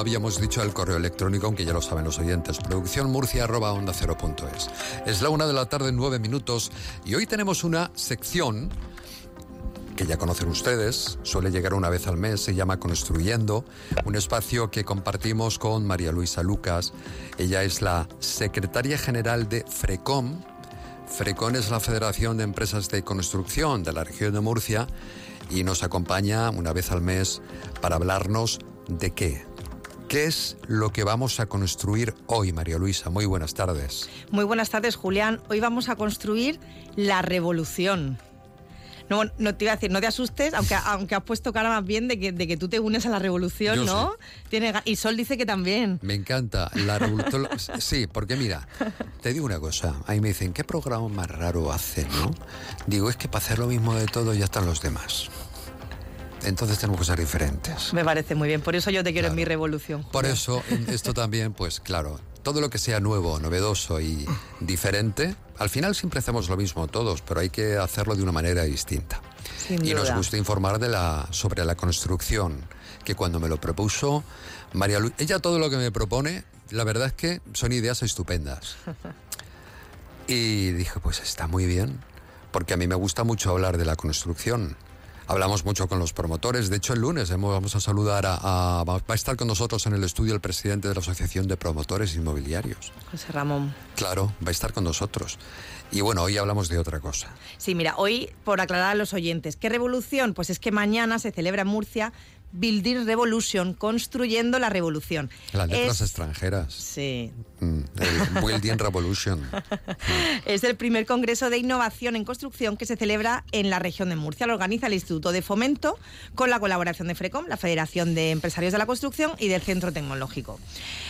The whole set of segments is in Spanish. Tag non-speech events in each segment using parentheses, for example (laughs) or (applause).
habíamos dicho el correo electrónico, aunque ya lo saben los oyentes, producciónmurcia.onda Es la una de la tarde, nueve minutos, y hoy tenemos una sección que ya conocen ustedes, suele llegar una vez al mes, se llama Construyendo, un espacio que compartimos con María Luisa Lucas. Ella es la secretaria general de FRECOM. FRECOM es la Federación de Empresas de Construcción de la región de Murcia y nos acompaña una vez al mes para hablarnos de qué. ¿Qué es lo que vamos a construir hoy, María Luisa? Muy buenas tardes. Muy buenas tardes, Julián. Hoy vamos a construir la revolución. No, no te iba a decir, no te asustes, aunque, (laughs) aunque has puesto cara más bien de que, de que tú te unes a la revolución, ¿no? Tiene, y Sol dice que también. Me encanta. La revolución. sí, porque mira, te digo una cosa. Ahí me dicen, ¿qué programa más raro hacen, no? Digo, es que para hacer lo mismo de todo ya están los demás. Entonces tenemos que ser diferentes. Me parece muy bien, por eso yo te quiero en mi revolución. Por eso, (laughs) esto también, pues claro, todo lo que sea nuevo, novedoso y diferente, al final siempre hacemos lo mismo todos, pero hay que hacerlo de una manera distinta. y nos gusta informar de la, sobre la construcción, que cuando me lo propuso María Luisa, ella todo lo que me propone, la verdad es que son ideas estupendas. (laughs) Y dije, pues está muy bien, porque a mí me gusta mucho hablar de la construcción hablamos mucho con los promotores. De hecho, el lunes vamos a saludar a, Va a estar con nosotros en el estudio el presidente de la Asociación de Promotores Inmobiliarios. José Ramón. Claro, va a estar con nosotros. Y bueno, hoy hablamos de otra cosa. Sí, mira, hoy, por aclarar a los oyentes, ¿qué revolución? Pues es que mañana se celebra en Murcia Building Revolution, construyendo la revolución. Las letras extranjeras. Sí. Mm, Building Revolution. (laughs) es el primer congreso de innovación en construcción que se celebra en la región de Murcia. Lo organiza el Instituto de Fomento con la colaboración de FRECOM, la Federación de Empresarios de la Construcción y del Centro Tecnológico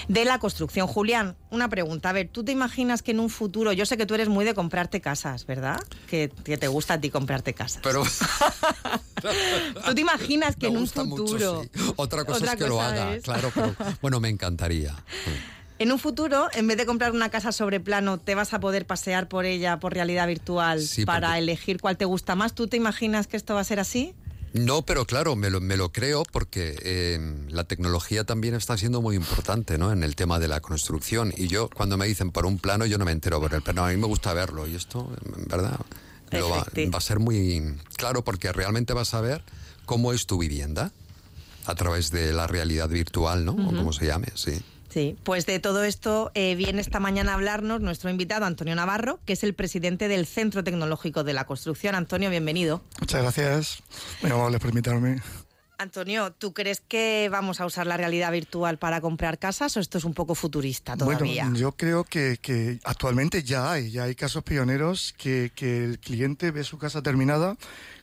de la Construcción. Julián, una pregunta. A ver, ¿tú te imaginas que en un futuro, yo sé que tú eres muy de comprarte casas, ¿verdad? Que, te gusta a ti comprarte casas. Pero... (laughs) (laughs) ¿Tú te imaginas que en un futuro... Otra cosa es que lo haga, claro, (laughs) bueno, me encantaría. En un futuro, en vez de comprar una casa sobre plano, te vas a poder pasear por ella por realidad virtual para elegir cuál te gusta más. ¿Tú te imaginas que esto va a ser así? No, pero claro, me lo, me lo creo porque em, la tecnología también está siendo muy importante ¿no? en el tema de la construcción. Y yo, cuando me dicen por un plano, yo no me entero por el plano. A mí me gusta verlo y esto, en verdad, va, va, a ser muy claro porque realmente vas a ver cómo es tu vivienda a través de la realidad virtual, ¿no? O como se llame, sí. Sí, pues de todo esto eh, viene esta mañana a hablarnos nuestro invitado Antonio Navarro, que es el presidente del Centro Tecnológico de la Construcción. Antonio, bienvenido. Muchas gracias. Muy amable por invitarme. Antonio, ¿tú crees que vamos a usar la realidad virtual para comprar casas o esto es un poco futurista todavía? Bueno, yo creo que, actualmente ya hay, ya hay casos pioneros que, que el cliente ve su casa terminada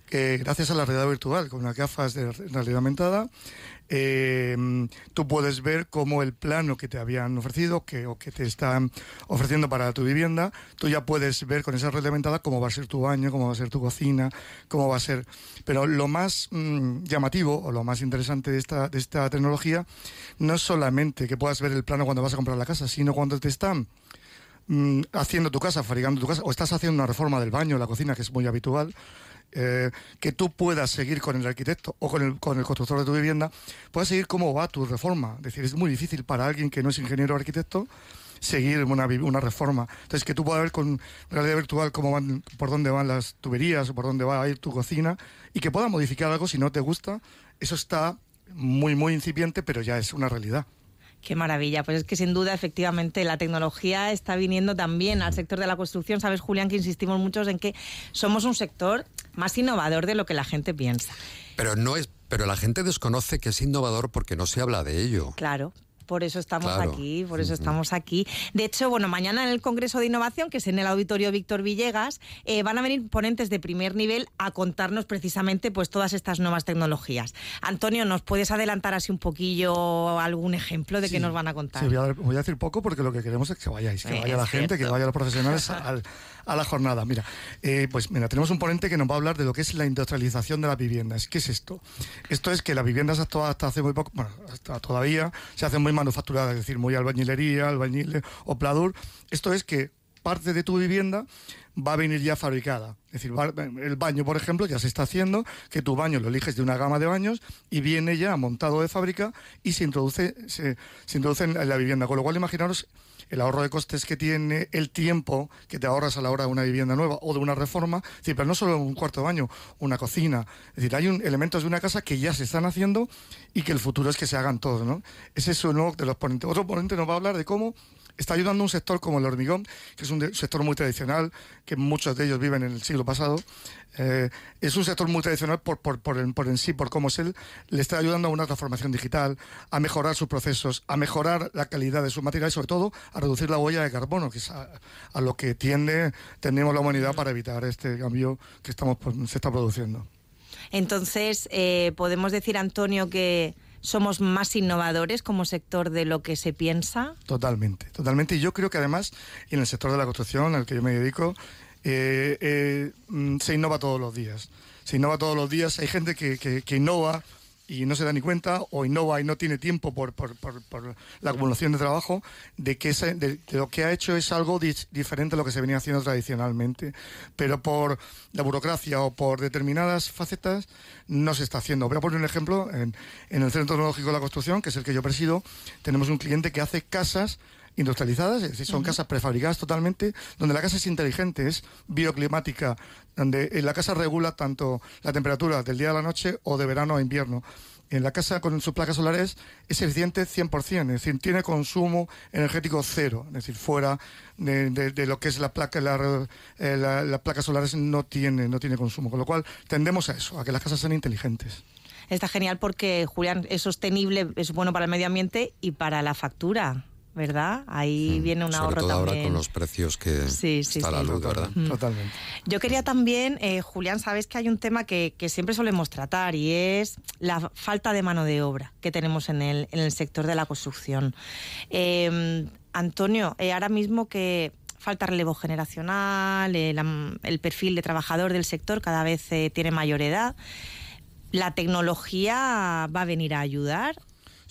que gracias a la realidad virtual, con las gafas de realidad aumentada, eh, tú puedes ver cómo el plano que te habían ofrecido que, o que te están ofreciendo para tu vivienda, tú ya puedes ver con esa realidad aumentada cómo va a ser tu baño, cómo va a ser tu cocina, cómo va a ser... Pero lo más mm, llamativo o lo más interesante de esta, de esta tecnología no es solamente que puedas ver el plano cuando vas a comprar la casa, sino cuando te están mm, haciendo tu casa, fabricando tu casa, o estás haciendo una reforma del baño, la cocina, que es muy habitual, eh, que tú puedas seguir con el arquitecto o con el, con el constructor de tu vivienda, puedas seguir cómo va tu reforma. Es decir, es muy difícil para alguien que no es ingeniero o arquitecto seguir una, una reforma. Entonces, que tú puedas ver con realidad virtual cómo van, por dónde van las tuberías o por dónde va a ir tu cocina y que puedas modificar algo si no te gusta, eso está muy, muy incipiente, pero ya es una realidad. Qué maravilla. Pues es que sin duda, efectivamente, la tecnología está viniendo también al sector de la construcción. Sabes, Julián, que insistimos muchos en que somos un sector más innovador de lo que la gente piensa. Pero no es, pero la gente desconoce que es innovador porque no se habla de ello. Claro, por eso estamos aquí, por eso estamos aquí. De hecho, bueno, mañana en el Congreso de Innovación, que es en el Auditorio Víctor Villegas, eh, van a venir ponentes de primer nivel a contarnos precisamente pues todas estas nuevas tecnologías. Antonio, ¿nos puedes adelantar así un poquillo algún ejemplo de qué nos van a contar? Sí, voy a, decir poco porque lo que queremos es que vayáis, que vaya la gente, que vaya los profesionales (laughs) al, a la jornada. Mira, eh, pues mira, tenemos un ponente que nos va a hablar de lo que es la industrialización de las viviendas. ¿Qué es esto? Esto es que las viviendas hasta, hasta hace muy poco, bueno, hasta todavía se hacen muy manufacturadas, es decir, muy albañilería, albañil o pladur. Esto es que parte de tu vivienda va a venir ya fabricada. Es decir, el baño, por ejemplo, ya se está haciendo, que tu baño lo eliges de una gama de baños y viene ya montado de fábrica y se introduce, se, introduce en la vivienda. Con lo cual, imaginaros el ahorro de costes que tiene, el tiempo que te ahorras a la hora de una vivienda nueva o de una reforma. Pero no solo un cuarto de baño, una cocina. Es decir, hay un, elementos de una casa que ya se están haciendo y que el futuro es que se hagan todos. ¿no? Ese es uno de los ponentes. Otro ponente nos va a hablar de cómo está ayudando un sector como el hormigón, que es un sector muy tradicional, que muchos de ellos viven en el siglo pasado. Eh, es un sector muy tradicional por, por, por, en, sí, por cómo es él. Le está ayudando a una transformación digital, a mejorar sus procesos, a mejorar la calidad de sus materiales y sobre todo a reducir la huella de carbono, que es a, lo que tiende, tenemos la humanidad para evitar este cambio que estamos, se está produciendo. Entonces, eh, podemos decir, Antonio, que somos más innovadores como sector de lo que se piensa? Totalmente, totalmente. Y yo creo que además en el sector de la construcción al que yo me dedico, eh, eh, mm, se innova todos los días. Se innova todos los días. Hay gente que, que innova y no se da ni cuenta o innova y no tiene tiempo por, por, por, la acumulación de trabajo de que de, lo que ha hecho es algo diferente a lo que se venía haciendo tradicionalmente. Pero por la burocracia o por determinadas facetas no se está haciendo. Voy a poner un ejemplo. En el Centro Tecnológico de la Construcción que es el que yo presido tenemos un cliente que hace casas industrializadas, es decir, son casas prefabricadas totalmente, donde la casa es inteligente, es bioclimática, donde la casa regula tanto la temperatura del día a la noche o de verano a invierno. En la casa con sus placas solares es eficiente 100%, es decir, tiene consumo energético cero, es decir, fuera de, lo que es la placa, la, eh, las placas solares no tiene, no tiene consumo, con lo cual tendemos a eso, a que las casas sean inteligentes está genial porque, Julián, es sostenible, es bueno para el medio ambiente y para la factura. ¿Verdad? Ahí mm, viene un ahorro todo también. ahora con los precios que está la luz, ¿verdad? Mm. Totalmente. Yo quería también, eh, Julián, sabes que hay un tema que, siempre solemos tratar y es la falta de mano de obra que tenemos en el, en el sector de la construcción. Em, Antonio, eh, ahora mismo que falta relevo generacional, eh, el perfil de trabajador del sector cada vez tiene mayor edad. ¿La tecnología va a venir a ayudar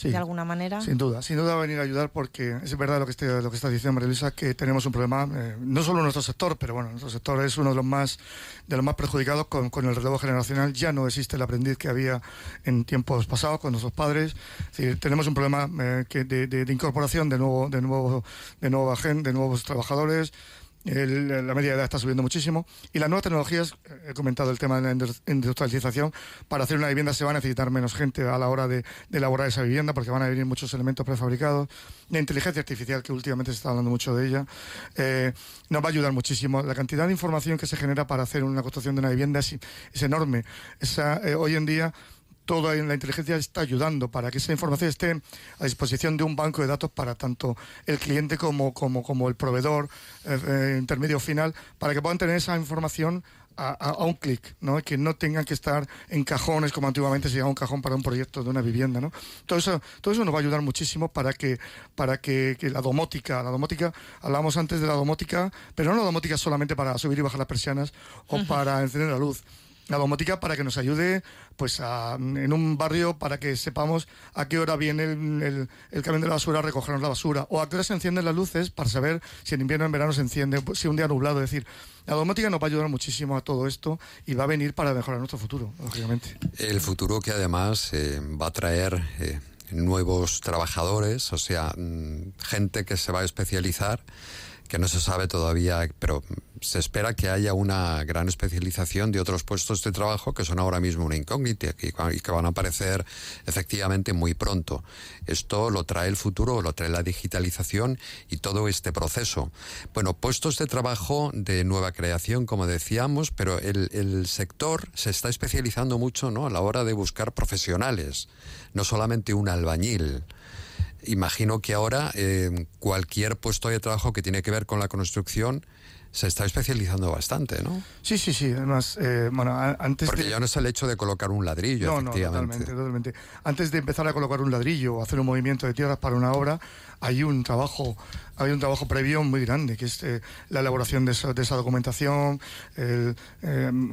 de alguna manera. Sin duda, sin duda va a venir a ayudar porque es verdad lo que, está, lo que está diciendo María Luisa, que tenemos un problema, eh, no solo en nuestro sector, pero bueno, nuestro sector es uno de los más, de los más perjudicados con, con, el relevo generacional. Ya no existe el aprendiz que había en tiempos pasados con nuestros padres. tenemos un problema eh, que de, de, de, incorporación de nuevo, de nuevo, de nueva gente, de nuevos trabajadores la media edad está subiendo muchísimo. Y las nuevas tecnologías, he comentado el tema de la industrialización, para hacer una vivienda se va a necesitar menos gente a la hora de, elaborar esa vivienda porque van a venir muchos elementos prefabricados. La inteligencia artificial, que últimamente se está hablando mucho de ella, eh, nos va a ayudar muchísimo. La cantidad de información que se genera para hacer una construcción de una vivienda es, enorme. Esa, eh, hoy en día toda la inteligencia está ayudando para que esa información esté a disposición de un banco de datos para tanto el cliente como, como, como el proveedor eh, eh, intermedio final, para que puedan tener esa información a, un clic, ¿no? que no tengan que estar en cajones como antiguamente se llegaba un cajón para un proyecto de una vivienda. ¿no? Todo, eso, todo eso nos va a ayudar muchísimo para que, para que, la domótica, la domótica, hablábamos antes de la domótica, pero no la domótica solamente para subir y bajar las persianas o para encender la luz la domótica para que nos ayude pues en un barrio para que sepamos a qué hora viene el, el, camión de la basura a recogernos la basura o a qué hora se encienden las luces para saber si en invierno o en verano se enciende, pues, si un día nublado. Es decir, la domótica nos va a ayudar muchísimo a todo esto y va a venir para mejorar nuestro futuro, lógicamente. El futuro que además eh, va a traer... Eh, nuevos trabajadores, o sea, mm, gente que se va a especializar que no se sabe todavía, pero se espera que haya una gran especialización de otros puestos de trabajo que son ahora mismo una incógnita y que van a aparecer efectivamente muy pronto. Esto lo trae el futuro, lo trae la digitalización y todo este proceso. Bueno, puestos de trabajo de nueva creación, como decíamos, pero el, el sector se está especializando mucho ¿no? a la hora de buscar profesionales, no solamente un albañil imagino que ahora eh, cualquier puesto de trabajo que tiene que ver con la construcción se está especializando bastante, ¿no? Sí, sí, sí. Además, eh, bueno, antes Porque ya no es el hecho de colocar un ladrillo, no, efectivamente. No, totalmente, totalmente. Antes de empezar a colocar un ladrillo o hacer un movimiento de tierras para una obra, hay un trabajo, hay un trabajo previo muy grande, que es eh, la elaboración de esa, documentación.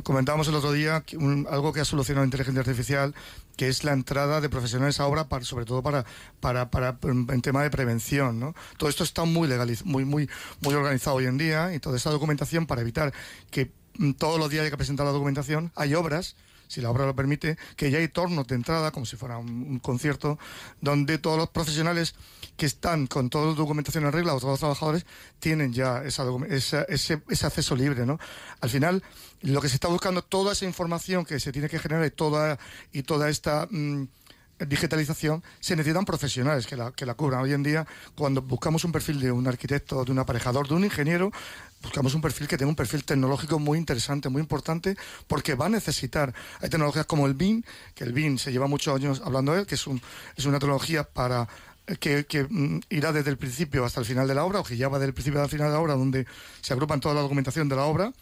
comentábamos el otro día algo que ha solucionado la inteligencia artificial, que es la entrada de profesionales a obra, para, sobre todo para, para, para en tema de prevención. ¿no? Todo esto está muy, legaliz muy, muy, muy organizado hoy en día y toda esa documentación para evitar que mm, todos los días hay que presentar la documentación, hay obras si la obra lo permite, que ya hay tornos de entrada, como si fuera un, concierto, donde todos los profesionales que están con toda la documentación en regla o todos los trabajadores tienen ya esa, ese, ese, acceso libre. ¿no? Al final, lo que se está buscando, toda esa información que se tiene que generar y toda, y toda esta... Mm, digitalización, se necesitan profesionales que la, que la cubran. Hoy en día, cuando buscamos un perfil de un arquitecto, de un aparejador, de un ingeniero, buscamos un perfil que tenga un perfil tecnológico muy interesante, muy importante, porque va a necesitar. Hay tecnologías como el BIM, que el BIM se lleva muchos años hablando de él, que es, un, es una tecnología para que, que, mm, irá desde el principio hasta el final de la obra, o que ya va desde el principio hasta el final de la obra, donde se agrupan toda la documentación de la obra.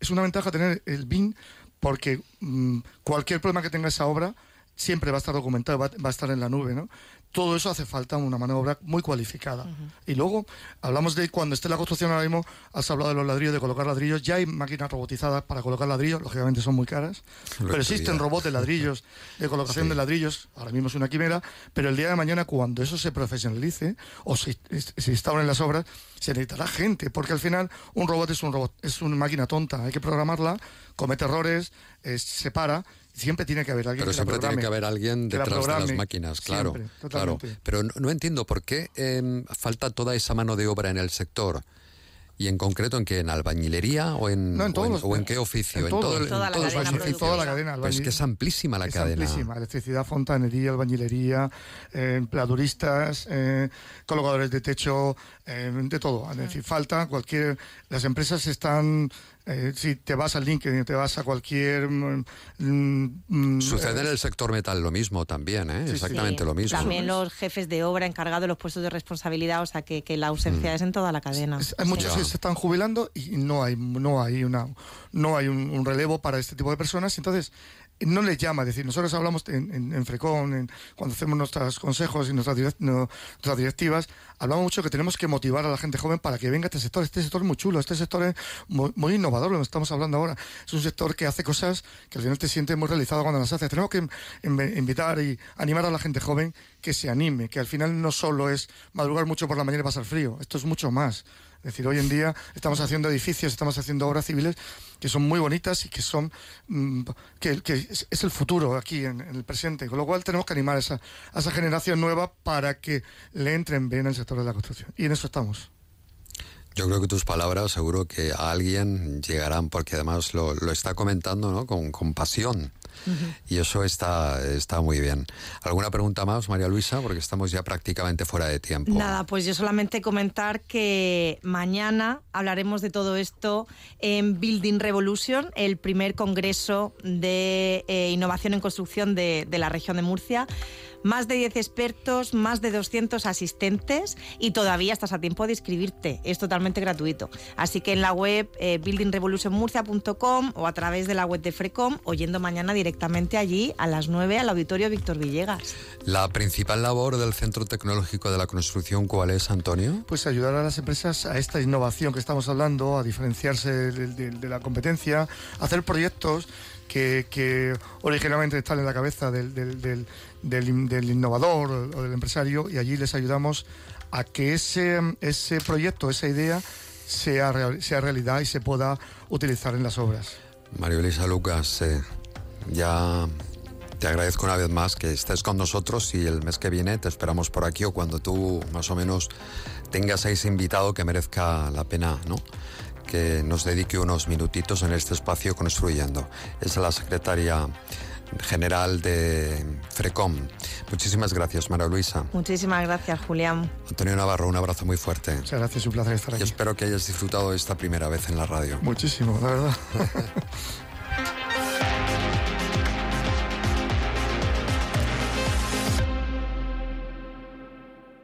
Es una ventaja tener el BIM porque mm, cualquier problema que tenga esa obra siempre va a estar documentado, va, a estar en la nube, ¿no? Todo eso hace falta una mano de obra muy cualificada. Y luego hablamos de cuando esté la construcción ahora mismo, has hablado de los ladrillos, de colocar ladrillos, ya hay máquinas robotizadas para colocar ladrillos, lógicamente son muy caras, pero existen robots de ladrillos, de colocación de ladrillos, ahora mismo es una quimera, pero el día de mañana cuando eso se profesionalice o se, se instauren las obras, se necesitará gente, porque al final un robot es un robot, es una máquina tonta, hay que programarla, comete errores, se para siempre tiene que haber alguien pero siempre tiene que haber alguien detrás de las máquinas claro claro pero no, entiendo por qué em, falta toda esa mano de obra en el sector ¿Y en concreto en qué? ¿En albañilería o en, o, en qué oficio? En, todo, toda, la cadena, Pues es que es amplísima la cadena. Amplísima. Electricidad, fontanería, albañilería, eh, empleaduristas, eh, colocadores de techo, eh, de todo. Es decir, falta cualquier... Las empresas están eh, si te vas al LinkedIn, te vas a cualquier... Mm, mm, mm, Sucede en el sector metal lo mismo también, ¿eh? exactamente lo mismo. También los jefes de obra encargados de los puestos de responsabilidad, o sea que, la ausencia es en toda la cadena. hay muchos que se están jubilando y no hay, no hay, una, no hay un, relevo para este tipo de personas. Entonces, no les llama, es decir, nosotros hablamos en, en, Frecon, cuando hacemos nuestros consejos y nuestras, nuestras directivas, hablamos mucho que tenemos que motivar a la gente joven para que venga a este sector. Este sector es muy chulo, este sector es muy, innovador, lo que estamos hablando ahora. Es un sector que hace cosas que al final te sientes muy realizado cuando las hace. Tenemos que invitar y animar a la gente joven que se anime, que al final no solo es madrugar mucho por la mañana y pasar frío, esto es mucho más. Es decir, hoy en día estamos haciendo edificios, estamos haciendo obras civiles que son muy bonitas y que son mm, que, es, el futuro aquí en, el presente. Con lo cual tenemos que animar a esa, a esa generación nueva para que le entren bien el sector de la construcción. Y en eso estamos. Yo creo que tus palabras seguro que a alguien llegarán, porque además lo, lo está comentando ¿no? con, con pasión. Y eso está, está muy bien. ¿Alguna pregunta más, María Luisa? Porque estamos ya prácticamente fuera de tiempo. Nada, pues yo solamente comentar que mañana hablaremos de todo esto en Building Revolution, el primer congreso de eh, innovación en construcción de, de la región de Murcia más de 10 expertos, más de 200 asistentes y todavía estás a tiempo de inscribirte. Es totalmente gratuito. Así que en la web eh, buildingrevolutionmurcia.com o a través de la web de Frecom o yendo mañana directamente allí a las 9 al auditorio Víctor Villegas. La principal labor del Centro Tecnológico de la Construcción, ¿cuál es, Antonio? Pues ayudar a las empresas a esta innovación que estamos hablando, a diferenciarse de, la competencia, a hacer proyectos que, originalmente están en la cabeza del, del, innovador o del empresario y allí les ayudamos a que ese, ese proyecto, esa idea sea, sea realidad y se pueda utilizar en las obras. Mario Elisa Lucas, eh, ya te agradezco una vez más que estés con nosotros y el mes que viene te esperamos por aquí o cuando tú más o menos tengas a ese invitado que merezca la pena, ¿no? que nos dedique unos minutitos en este espacio construyendo. Es la secretaria general de FRECOM. Muchísimas gracias, María Luisa. Muchísimas gracias, Julián. Antonio Navarro, un abrazo muy fuerte. Muchas gracias, un placer estar aquí. Y espero que hayas disfrutado esta primera vez en la radio. Muchísimo, la verdad. (laughs)